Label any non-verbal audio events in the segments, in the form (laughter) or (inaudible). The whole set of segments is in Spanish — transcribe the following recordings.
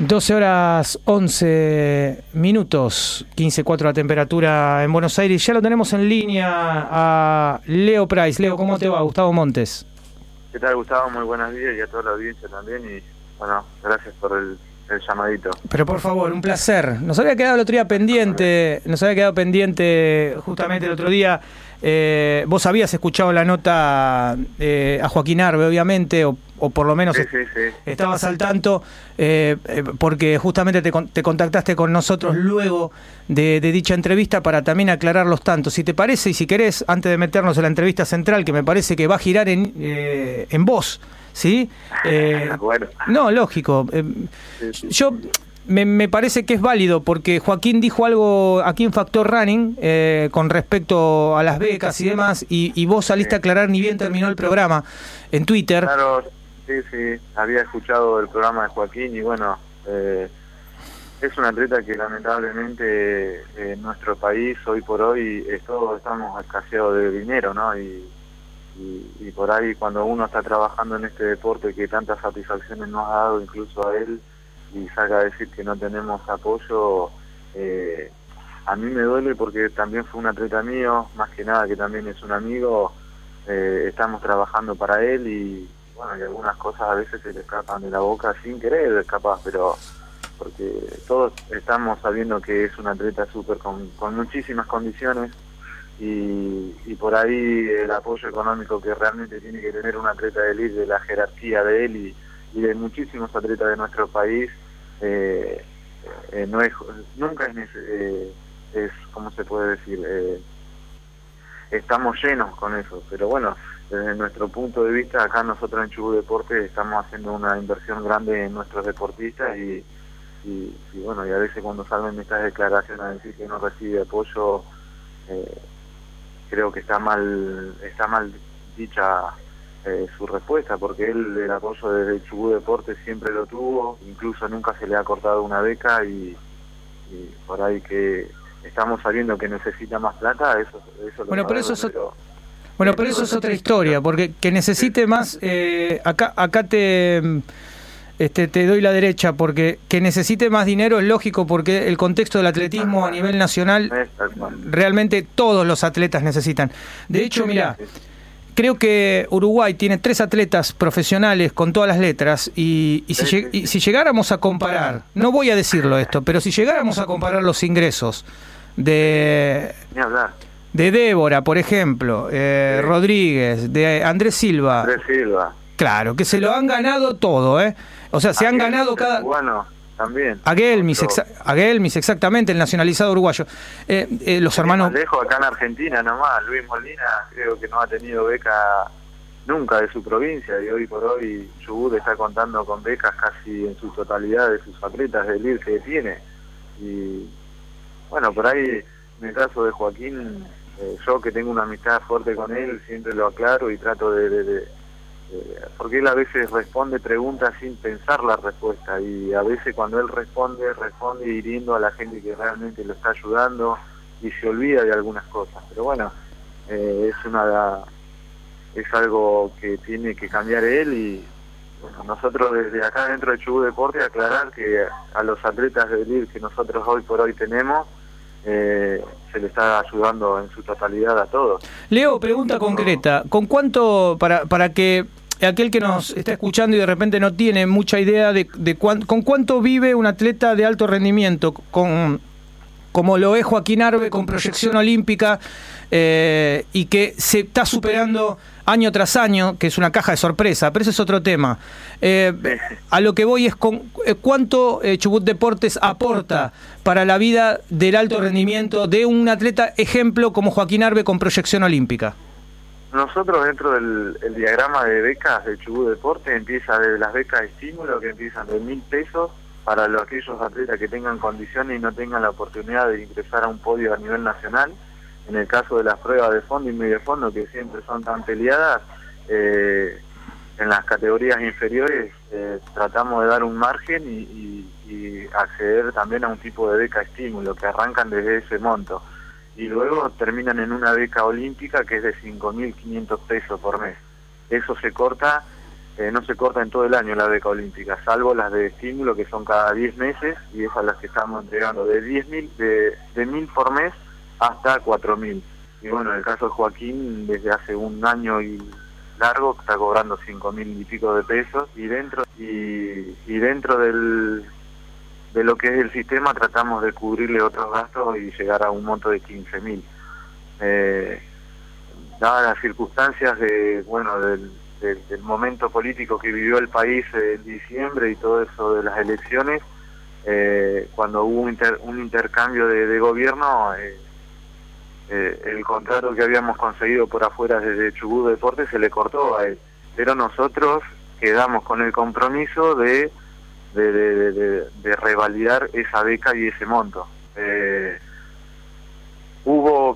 12 horas 11 minutos, 15.4 la temperatura en Buenos Aires. Ya lo tenemos en línea a Leo Price. Leo, ¿cómo te va? Gustavo Montes. ¿Qué tal, Gustavo? Muy buenos días y a toda la audiencia también. Y bueno, gracias por el, el llamadito. Pero por favor, un placer. Nos había quedado el otro día pendiente, nos había quedado pendiente justamente el otro día. Eh, vos habías escuchado la nota eh, a Joaquín Arbe, obviamente, o, o por lo menos Sí, sí, sí. estabas al tanto, eh, eh, porque justamente te, te contactaste con nosotros luego de, de dicha entrevista para también aclarar los tantos. Si te parece y si querés, antes de meternos en la entrevista central, que me parece que va a girar en, eh, en vos, ¿sí? Eh, Bueno. no, lógico. Eh, yo me, me parece que es válido porque Joaquín dijo algo aquí en Factor Running eh, con respecto a las becas y demás, y, y vos saliste a aclarar ni bien terminó el programa en Twitter. Claro, sí, sí. Había escuchado el programa de Joaquín y bueno, eh, es un atleta que lamentablemente eh, en nuestro país hoy por hoy estamos escaseados de dinero, ¿no? Y, por ahí cuando uno está trabajando en este deporte que tantas satisfacciones nos ha dado incluso a él y salga a decir que no tenemos apoyo, eh, a mí me duele porque también fue un atleta mío, más que nada que también es un amigo, estamos trabajando para él y bueno, y algunas cosas a veces se le escapan de la boca sin querer, capaz, pero porque todos estamos sabiendo que es un atleta súper con, con muchísimas condiciones y, por ahí el apoyo económico que realmente tiene que tener un atleta de élite, de la jerarquía de él y, de muchísimos atletas de nuestro país, eh, eh, no es, nunca es, eh, es, ¿cómo se puede decir? Eh, estamos llenos con eso, pero bueno, desde nuestro punto de vista, acá nosotros en Chubut Deporte estamos haciendo una inversión grande en nuestros deportistas y, y, y bueno, y a veces cuando salen estas declaraciones a decir que no recibe apoyo, eh, creo que está mal, está mal dicha eh, su respuesta, porque él el apoyo desde Chubut Deporte siempre lo tuvo, incluso nunca se le ha cortado una beca y, y por ahí que estamos sabiendo que necesita más plata, eso, eso lo Bueno, pero eso es pero- Bueno, pero eso es otra historia, porque que necesite más, eh, acá, acá te, este, te doy la derecha, porque que necesite más dinero es lógico, porque el contexto del atletismo a nivel nacional, realmente todos los atletas necesitan. De hecho, mira, creo que Uruguay tiene tres atletas profesionales con todas las letras y, y si, y si llegáramos a comparar, no voy a decirlo esto, pero si llegáramos a comparar los ingresos de, Ni hablar. De Débora, por ejemplo, eh, Sí. Rodríguez, de Andrés Silva, Andrés Silva. claro, que se lo han ganado todo, ¿eh? O sea, se han ganado cada... Bueno, también. A Gelmis, Otro- exa- a Gelmis, exactamente, el nacionalizado uruguayo. Eh, eh, los hermanos... Lejos, acá en Argentina nomás, Luis Molina creo que no ha tenido beca nunca de su provincia y hoy por hoy Chubut está contando con becas casi en su totalidad de sus atletas del IR que tiene. Y bueno, por ahí en el caso de Joaquín, eh, yo que tengo una amistad fuerte con él, siempre lo aclaro y trato de... porque él a veces responde preguntas sin pensar la respuesta y a veces cuando él responde, responde hiriendo a la gente que realmente lo está ayudando y se olvida de algunas cosas. Pero bueno, eh, es una es algo que tiene que cambiar él y nosotros desde acá dentro de Chubut Deporte aclarar que a los atletas de ELIR que nosotros hoy por hoy tenemos eh, se le está ayudando en su totalidad a todos. Leo, pregunta concreta. ¿Con cuánto, para, para que aquel que nos está escuchando y de repente no tiene mucha idea de, de cuán- con cuánto vive un atleta de alto rendimiento, con, como lo es Joaquín Arbe, con proyección olímpica eh, y que se está superando año tras año, que es una caja de sorpresa, pero ese es otro tema. Eh, a lo que voy es con eh, cuánto Chubut Deportes aporta para la vida del alto rendimiento de un atleta ejemplo como Joaquín Arbe con proyección olímpica. Nosotros dentro del el diagrama de becas de Chubut Deporte empieza de las becas de estímulo que empiezan de mil pesos para los, aquellos atletas que tengan condiciones y no tengan la oportunidad de ingresar a un podio a nivel nacional. En el caso de las pruebas de fondo y medio fondo que siempre son tan peleadas, eh, en las categorías inferiores eh, tratamos de dar un margen y, y- y acceder también a un tipo de beca estímulo que arrancan desde ese monto y luego terminan en una beca olímpica que es de 5.500 pesos por mes. Eso se corta eh, no se corta en todo el año la beca olímpica, salvo las de estímulo que son cada 10 meses y esas las que estamos entregando de 10.000 de, de 1.000 por mes hasta 4.000. Y bueno, en el caso de Joaquín, desde hace un año y largo está cobrando 5.000 y pico de pesos y dentro y, y dentro del de lo que es el sistema tratamos de cubrirle otros gastos y llegar a un monto de 15.000. Eh, dadas las circunstancias de bueno del, del, momento político que vivió el país en diciembre y todo eso de las elecciones, eh, cuando hubo un, un intercambio de, gobierno, eh, eh, el contrato que habíamos conseguido por afuera desde Chubut Deportes se le cortó a él. Pero nosotros quedamos con el compromiso de, de, de, revalidar esa beca y ese monto. Eh,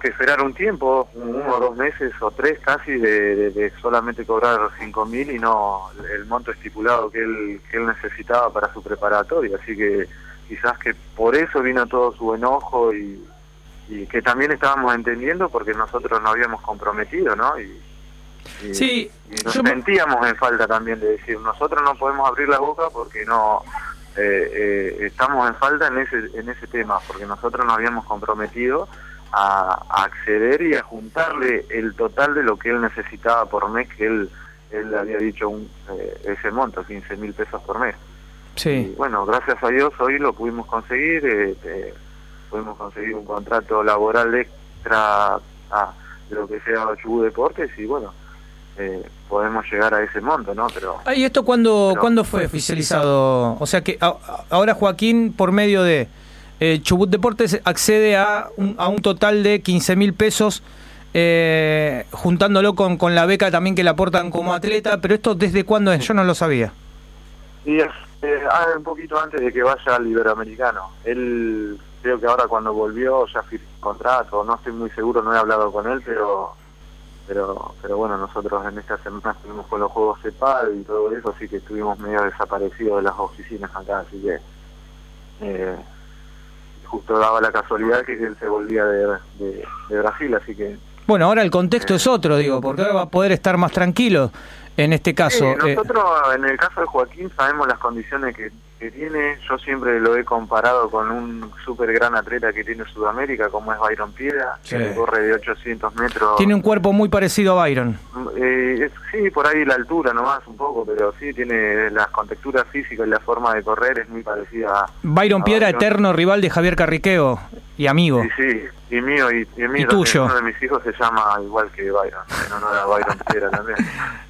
que esperar un tiempo, uno o dos meses o tres casi, de, solamente cobrar cinco mil y no el monto estipulado que él, que él necesitaba para su preparatoria. Así que quizás que por eso vino todo su enojo y, y que también estábamos entendiendo porque nosotros nos habíamos comprometido, ¿no? Y, sí, nos sentíamos en falta también de decir, nosotros no podemos abrir la boca porque no... Eh, eh, estamos en falta en ese en ese tema porque nosotros nos habíamos comprometido a, acceder y a juntarle el total de lo que él necesitaba por mes, que él, él había dicho un, eh, ese monto, 15 mil pesos por mes. Sí. bueno, gracias a Dios hoy lo pudimos conseguir, eh, eh, pudimos conseguir un contrato laboral extra a, lo que sea Chubut Deportes y bueno, podemos llegar a ese monto, ¿no? Pero ¿Y esto cuándo, ¿cuándo fue oficializado? O sea que ahora Joaquín, por medio de eh, Chubut Deportes accede a un, a un total de 15 mil pesos, eh, juntándolo con, con la beca también que le aportan como atleta, pero esto desde cuándo es, yo no lo sabía. Y es eh, ah, un poquito antes de que vaya al Iberoamericano. Él creo que ahora cuando volvió ya firmó contrato, no estoy muy seguro, no he hablado con él, pero pero pero bueno, nosotros en esta semana estuvimos con los juegos CEPAL y todo eso, así que estuvimos medio desaparecidos de las oficinas acá, así que eh, justo daba la casualidad que él se volvía de, Brasil, así que... Bueno, ahora el contexto es otro, digo, porque ahora va a poder estar más tranquilo en este caso. Eh. nosotros, en el caso de Joaquín, sabemos las condiciones que tiene, yo siempre lo he comparado con un súper gran atleta que tiene Sudamérica, como es Byron Piedra, que corre de 800 metros. Tiene un cuerpo muy parecido a Byron. Eh, sí, por ahí la altura nomás un poco, pero sí tiene las contexturas físicas y la forma de correr es muy parecida a... Byron Piedra, eterno rival de Javier Carriqueo y amigo. Sí, sí, y mío, y, y, tuyo. Uno de mis hijos se llama igual que Byron, en honor a Byron Piedra también.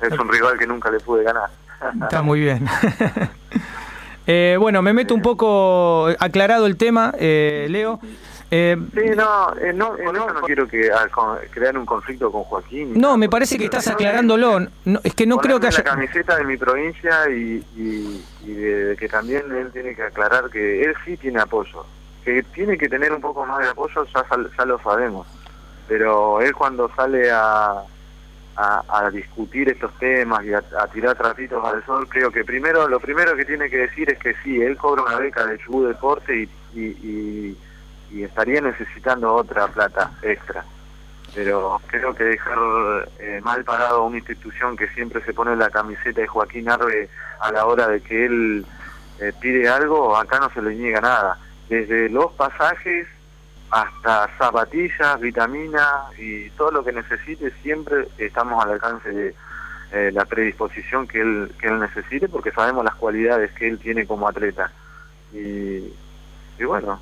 Es un rival que nunca le pude ganar. Está muy bien. (laughs) Eh, bueno, me meto un poco aclarado el tema, eh, Leo. Eh, sí, no, eh, no, no, no, quiero que crear un conflicto con Joaquín. No, me parece que estás aclarándolo. No, es que no creo que haya. la camiseta de mi provincia y, y, de, que también él tiene que aclarar que él sí tiene apoyo. Que tiene que tener un poco más de apoyo, ya, ya lo sabemos. Pero él cuando sale a, a, discutir estos temas y a, tirar tratitos al sol, creo que primero lo primero que tiene que decir es que sí, él cobra una beca de Chubut Deporte y, y, estaría necesitando otra plata extra. Pero creo que dejar eh, mal parado a una institución que siempre se pone la camiseta de Joaquín Arbe a la hora de que él eh, pide algo, acá no se le niega nada. Desde los pasajes hasta zapatillas, vitaminas y todo lo que necesite, siempre estamos al alcance de eh, la predisposición que él, que él necesite, porque sabemos las cualidades que él tiene como atleta. Y, bueno,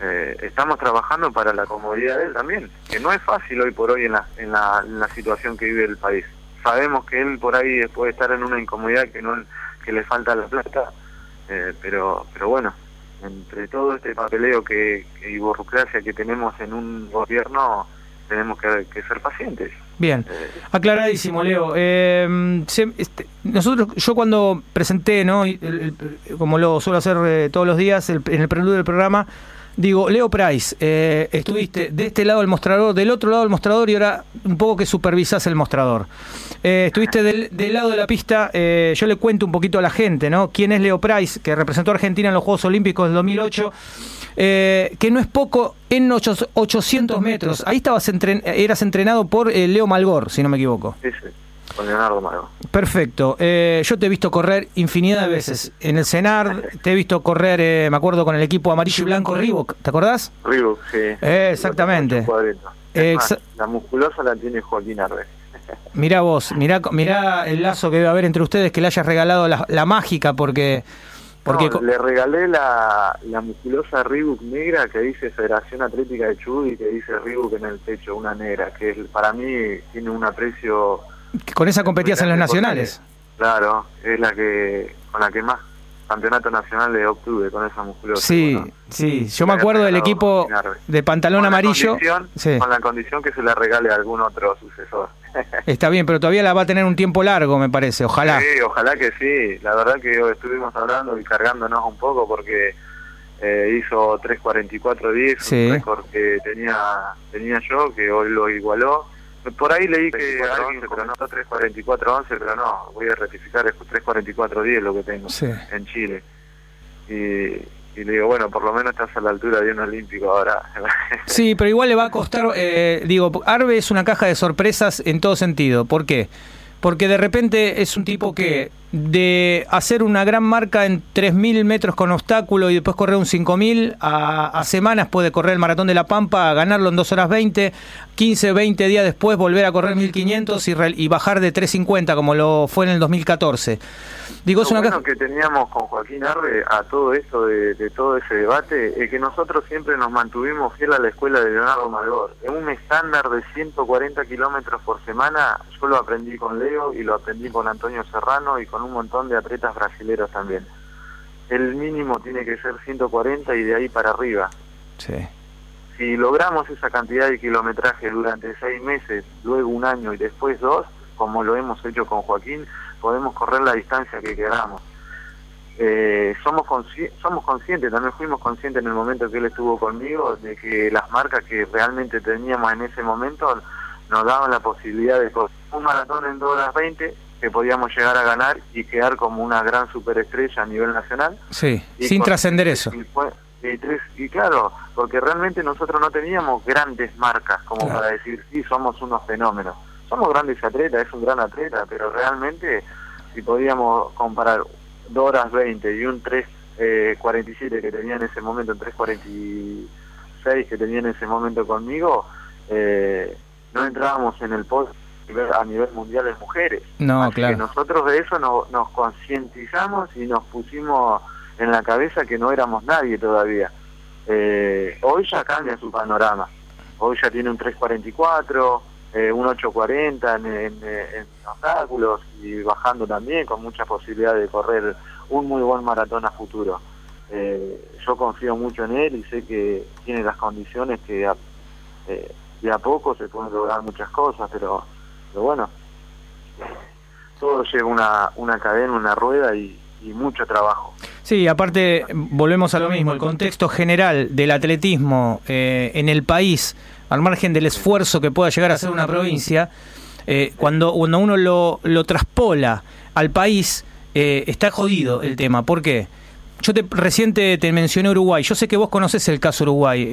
eh, estamos trabajando para la comodidad de él también, que no es fácil hoy por hoy en la, en la, en la situación que vive el país. Sabemos que él por ahí puede estar en una incomodidad que no que le falta la plata, eh, pero pero bueno, entre todo este papeleo que, y burocracia que tenemos en un gobierno, tenemos que, ser pacientes. Bien, eh, aclaradísimo, Leo. Eh, este, nosotros, yo cuando presenté, ¿no? como lo suelo hacer eh, todos los días en el preludio del programa, Digo, Leo Price, eh, estuviste de este lado del mostrador, del otro lado del mostrador y ahora un poco que supervisás el mostrador. Eh, estuviste del, lado de la pista, eh, yo le cuento un poquito a la gente, ¿no? ¿Quién es Leo Price, que representó a Argentina en los Juegos Olímpicos del 2008? que no es poco en 800 metros. Ahí estabas eras entrenado por Leo Malgor, si no me equivoco. Sí, con Leonardo Mago. Perfecto. Eh, yo te he visto correr infinidad de veces en el CENAR, te he visto correr, eh, me acuerdo, con el equipo amarillo y blanco Reebok, ¿te acordás? Reebok, sí. Eh, exactamente. la musculosa la tiene Joaquín Arbe. (laughs) Mirá vos, mirá, mirá el lazo que debe haber entre ustedes, que le hayas regalado la, mágica, porque... porque le regalé la, la musculosa Reebok negra que dice Federación Atlética de Chubut y que dice Reebok en el pecho, una negra, que para mí tiene un aprecio con esa competías en los nacionales. Claro, es la que con la que más campeonato nacional le obtuve con esa musculosa. Sí, sí, yo me acuerdo del equipo de pantalón amarillo. Con la condición que se la regale a algún otro sucesor. (laughs) Está bien, pero todavía la va a tener un tiempo largo, me parece, ojalá. Sí, ojalá que sí. La verdad que estuvimos hablando y cargándonos un poco porque eh, hizo 3.44.10, un récord que tenía, tenía yo, que hoy lo igualó por ahí leí que alguien pero no 3.44.11, pero no, voy a rectificar, es 3.44.10 lo que tengo en Chile. Y, le digo, bueno, por lo menos estás a la altura de un olímpico ahora. (laughs) sí, pero igual le va a costar, eh, digo, Arbe es una caja de sorpresas en todo sentido. ¿Por qué? Porque de repente es un tipo que de hacer una gran marca en 3.000 metros con obstáculo y después correr un 5.000, a, a semanas puede correr el Maratón de la Pampa, a ganarlo en 2 horas 20, 15, 20 días después volver a correr 1.500 y, y bajar de 3.50 como lo fue en el 2014. Digo, es una bueno que teníamos con Joaquín Arre a todo esto de, todo ese debate es que nosotros siempre nos mantuvimos fiel a la escuela de Leonardo Malgor. En un estándar de 140 kilómetros por semana, yo lo aprendí con Leo y lo aprendí con Antonio Serrano y con un montón de atletas brasileros también. El mínimo tiene que ser 140 y de ahí para arriba. Si logramos esa cantidad de kilometraje durante seis meses, luego un año y después dos, como lo hemos hecho con Joaquín, podemos correr la distancia que queramos. Eh, somos somos conscientes, también fuimos conscientes en el momento que él estuvo conmigo de que las marcas que realmente teníamos en ese momento nos daban la posibilidad de correr un maratón en 2 horas 20 que podíamos llegar a ganar y quedar como una gran superestrella a nivel nacional. Sí, sin trascender eso. Y, claro, porque realmente nosotros no teníamos grandes marcas como para decir, sí, somos unos fenómenos. Somos grandes atletas, es un gran atleta, pero realmente si podíamos comparar 2 horas 20 y un 3.47 eh, que tenía en ese momento, un 3.46 que tenía en ese momento conmigo, eh, no entrábamos en el post a nivel mundial de mujeres. No, claro. nosotros de eso nos concientizamos y nos pusimos en la cabeza que no éramos nadie todavía. Eh, hoy ya cambia su panorama. Hoy ya tiene un 344, eh, un 840 en, en, en, obstáculos y bajando también con mucha posibilidad de correr un muy buen maratón a futuro. Eh, yo confío mucho en él y sé que tiene las condiciones que eh, de a poco se pueden lograr muchas cosas, pero pero bueno, todo lleva una, una cadena, una rueda y, mucho trabajo. Sí, aparte volvemos a lo mismo, el contexto general del atletismo eh, en el país, al margen del esfuerzo que pueda llegar a ser una provincia, eh, cuando, cuando uno lo, lo traspola al país, eh, está jodido el tema. ¿Por qué? Yo te, reciente te mencioné Uruguay, yo sé que vos conoces el caso Uruguay.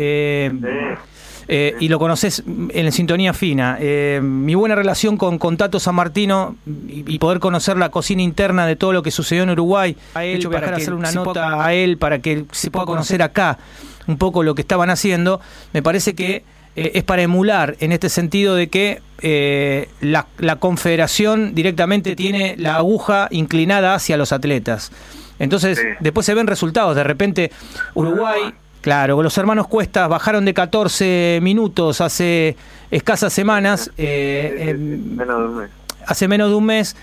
Eh, y lo conoces en sintonía fina. Eh, mi buena relación con, con Tato San Martino y, poder conocer la cocina interna de todo lo que sucedió en Uruguay, a él, hecho para hacer una nota a él para que se pueda conocer acá un poco lo que estaban haciendo, me parece que eh, es para emular en este sentido de que la, la confederación directamente tiene la aguja inclinada hacia los atletas. Entonces, después se ven resultados. De repente, Uruguay Claro, los hermanos Cuestas bajaron de 14 minutos hace escasas semanas. Eh, menos de un mes. Hace menos de un mes.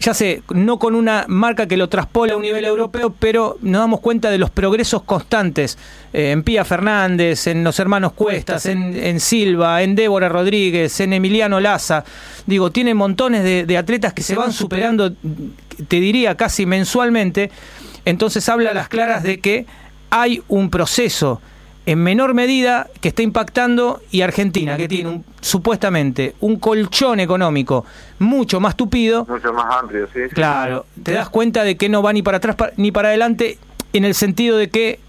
Ya sé, no con una marca que lo traspola a un nivel europeo, pero nos damos cuenta de los progresos constantes eh, en Pía Fernández, en los hermanos Cuestas, en, Silva, en Débora Rodríguez, en Emiliano Laza. Digo, tiene montones de, de atletas que se van superando, te diría casi mensualmente. Entonces habla a las claras de que hay un proceso en menor medida que está impactando y Argentina, que tiene un, supuestamente un colchón económico mucho más tupido. Mucho más amplio, sí. Claro, te das cuenta de que no va ni para atrás ni para adelante en el sentido de que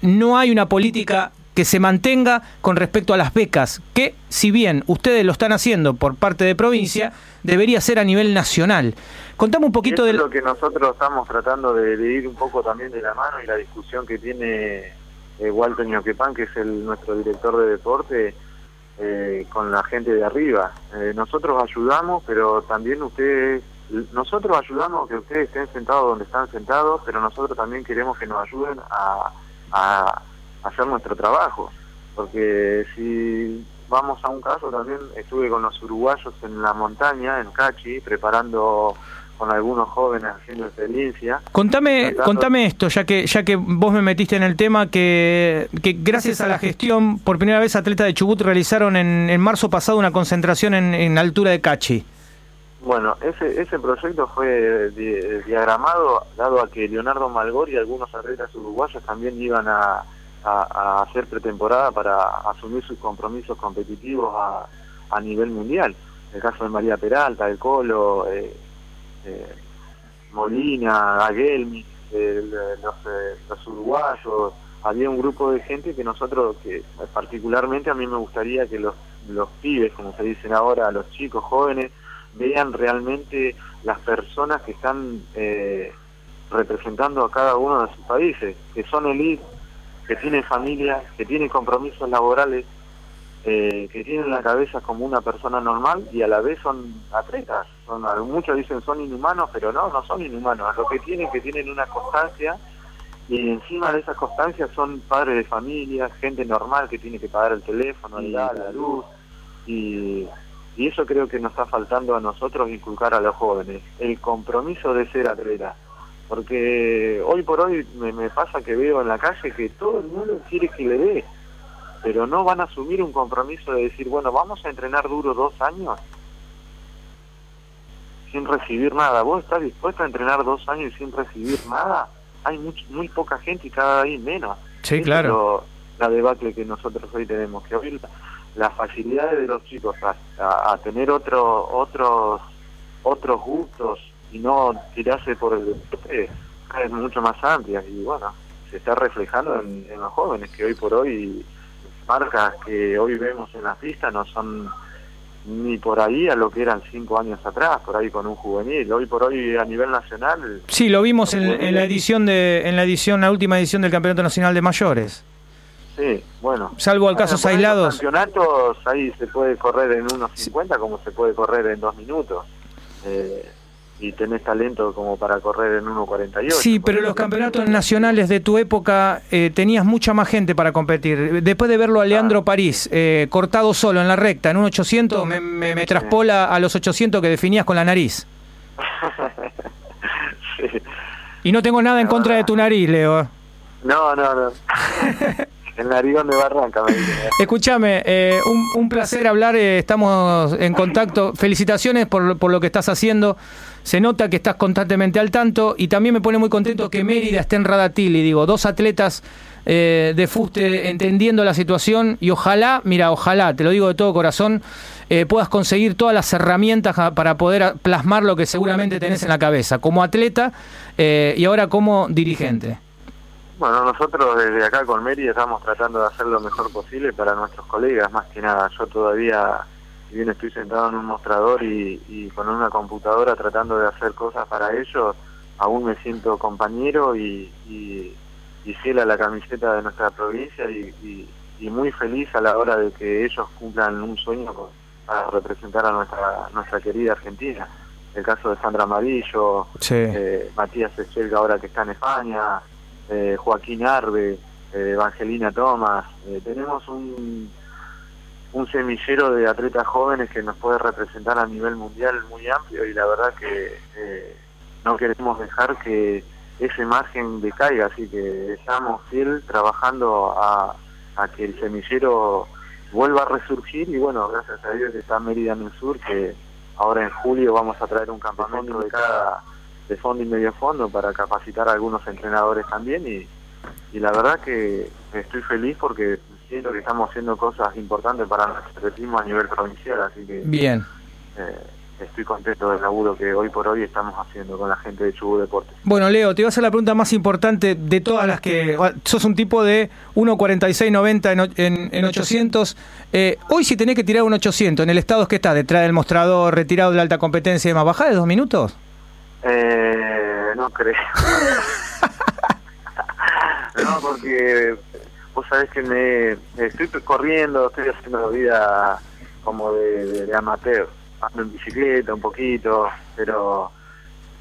no hay una política que se mantenga con respecto a las becas, que si bien ustedes lo están haciendo por parte de provincia, debería ser a nivel nacional. Contame un poquito de... lo que nosotros estamos tratando de, ir un poco también de la mano y la discusión que tiene eh, Walter Ñoquepan, que es el, nuestro director de deporte, eh, con la gente de arriba. Eh, nosotros ayudamos, pero también ustedes, nosotros ayudamos a que ustedes estén sentados donde están sentados, pero nosotros también queremos que nos ayuden a, a hacer nuestro trabajo. Porque si vamos a un caso también, estuve con los uruguayos en la montaña, en Cachi, preparando con algunos jóvenes haciendo experiencia. Contame, contame esto, ya que ya que vos me metiste en el tema, que, que gracias a la gestión, por primera vez atletas de Chubut realizaron en, en marzo pasado una concentración en, en altura de Cachi. Bueno, ese, ese proyecto fue diagramado dado a que Leonardo Malgor y algunos atletas uruguayos también iban a, a, hacer pretemporada para asumir sus compromisos competitivos a, nivel mundial. El caso de María Peralta, el Colo, eh, eh, Molina, Aguelmi, los, eh, los, uruguayos, había un grupo de gente que nosotros, que particularmente a mí me gustaría que los, los pibes, como se dicen ahora, los chicos jóvenes, vean realmente las personas que están eh, representando a cada uno de sus países, que son elite, que tienen familia, que tienen compromisos laborales, eh, que tienen la cabeza como una persona normal y a la vez son atletas. Son, muchos dicen son inhumanos, pero no, no son inhumanos. Lo que tienen que tienen una constancia y encima de esa constancia son padres de familia, gente normal que tiene que pagar el teléfono, la, la luz y, y eso creo que nos está faltando a nosotros inculcar a los jóvenes, el compromiso de ser atleta. Porque hoy por hoy me, me pasa que veo en la calle que todo el mundo quiere que le dé pero no van a asumir un compromiso de decir, bueno, vamos a entrenar duro dos años sin recibir nada. ¿Vos estás dispuesto a entrenar dos años sin recibir nada? Hay muy poca gente y cada vez menos. Sí, claro. la debacle que nosotros hoy tenemos, que hoy las facilidades de los chicos a, tener otro, otros otros gustos y no tirarse por el deporte es mucho más amplia y bueno, se está reflejando en los jóvenes que hoy por hoy marcas que hoy vemos en la pista no son ni por ahí a lo que eran cinco años atrás, por ahí con un juvenil. Hoy por hoy a nivel nacional. Sí, lo vimos en, la edición de, en la edición, la última edición del Campeonato Nacional de Mayores. Sí, bueno. Salvo al casos aislados. campeonatos ahí se puede correr en unos 50 como se puede correr en dos minutos. Eh, y tenés talento como para correr en 1.48. Sí, pero los campeonatos nacionales de tu época eh, tenías mucha más gente para competir. Después de verlo a Leandro París eh, cortado solo en la recta en 1.800, me, me, me, traspola a los 800 que definías con la nariz. (laughs) Y no tengo nada en contra de tu nariz, Leo. No, no, no. (laughs) El narigón de Barranca, me Escúchame, eh, un, placer hablar, estamos en contacto. Felicitaciones por, lo que estás haciendo se nota que estás constantemente al tanto y también me pone muy contento que Mérida esté en Radatil y digo, dos atletas eh, de fuste entendiendo la situación y ojalá, mira, ojalá, te lo digo de todo corazón, eh, puedas conseguir todas las herramientas para poder plasmar lo que seguramente tenés en la cabeza, como atleta eh, y ahora como dirigente. Bueno, nosotros desde acá con Mérida estamos tratando de hacer lo mejor posible para nuestros colegas, más que nada. Yo todavía si bien estoy sentado en un mostrador y, con una computadora tratando de hacer cosas para ellos, aún me siento compañero y, y, fiel a la camiseta de nuestra provincia y, muy feliz a la hora de que ellos cumplan un sueño para representar a nuestra nuestra querida Argentina. El caso de Sandra Amarillo, eh, Matías Echelga ahora que está en España, eh, Joaquín Arbe, eh, Evangelina Tomás. tenemos un un semillero de atletas jóvenes que nos puede representar a nivel mundial muy amplio y la verdad que eh, no queremos dejar que ese margen decaiga, así que estamos fiel trabajando a, que el semillero vuelva a resurgir y bueno, gracias a Dios está Mérida en el sur que ahora en julio vamos a traer un campamento de cada de fondo y medio fondo para capacitar a algunos entrenadores también y, y la verdad que estoy feliz porque siento que estamos haciendo cosas importantes para nuestro atletismo a nivel provincial, así que... Bien. Eh, estoy contento del laburo que hoy por hoy estamos haciendo con la gente de Chubut Deportes. Bueno, Leo, te voy a hacer la pregunta más importante de todas las que... Sos un tipo de 1.46.90 en, en, 800. Eh, hoy si tenés que tirar un 800, ¿en el estado que está? Detrás del mostrador, retirado de la alta competencia y demás, ¿bajás de dos minutos? Eh, no creo. (laughs) no, porque vos sabés que me estoy corriendo, estoy haciendo vida como de, de amateur ando en bicicleta un poquito, pero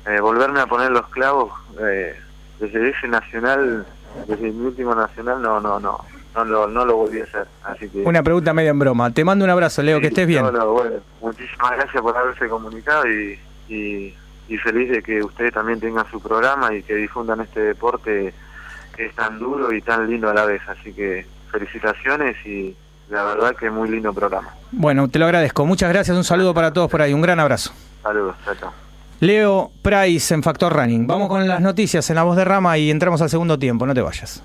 eh, volverme a poner los clavos eh, desde ese nacional, desde mi último nacional, no, no, no, no lo, no lo volví a hacer. Así que, Una pregunta media en broma. Te mando un abrazo, Leo, que estés bien. bueno, muchísimas gracias por haberse comunicado y, y, y feliz de que ustedes también tengan su programa y que difundan este deporte que es tan duro y tan lindo a la vez. Así que felicitaciones y la verdad que muy lindo programa. Bueno, te lo agradezco. Muchas gracias. Un saludo para todos por ahí. Un gran abrazo. Saludos, chao, Leo Price en Factor Running. Vamos con las noticias en la voz de Rama y entramos al segundo tiempo. No te vayas.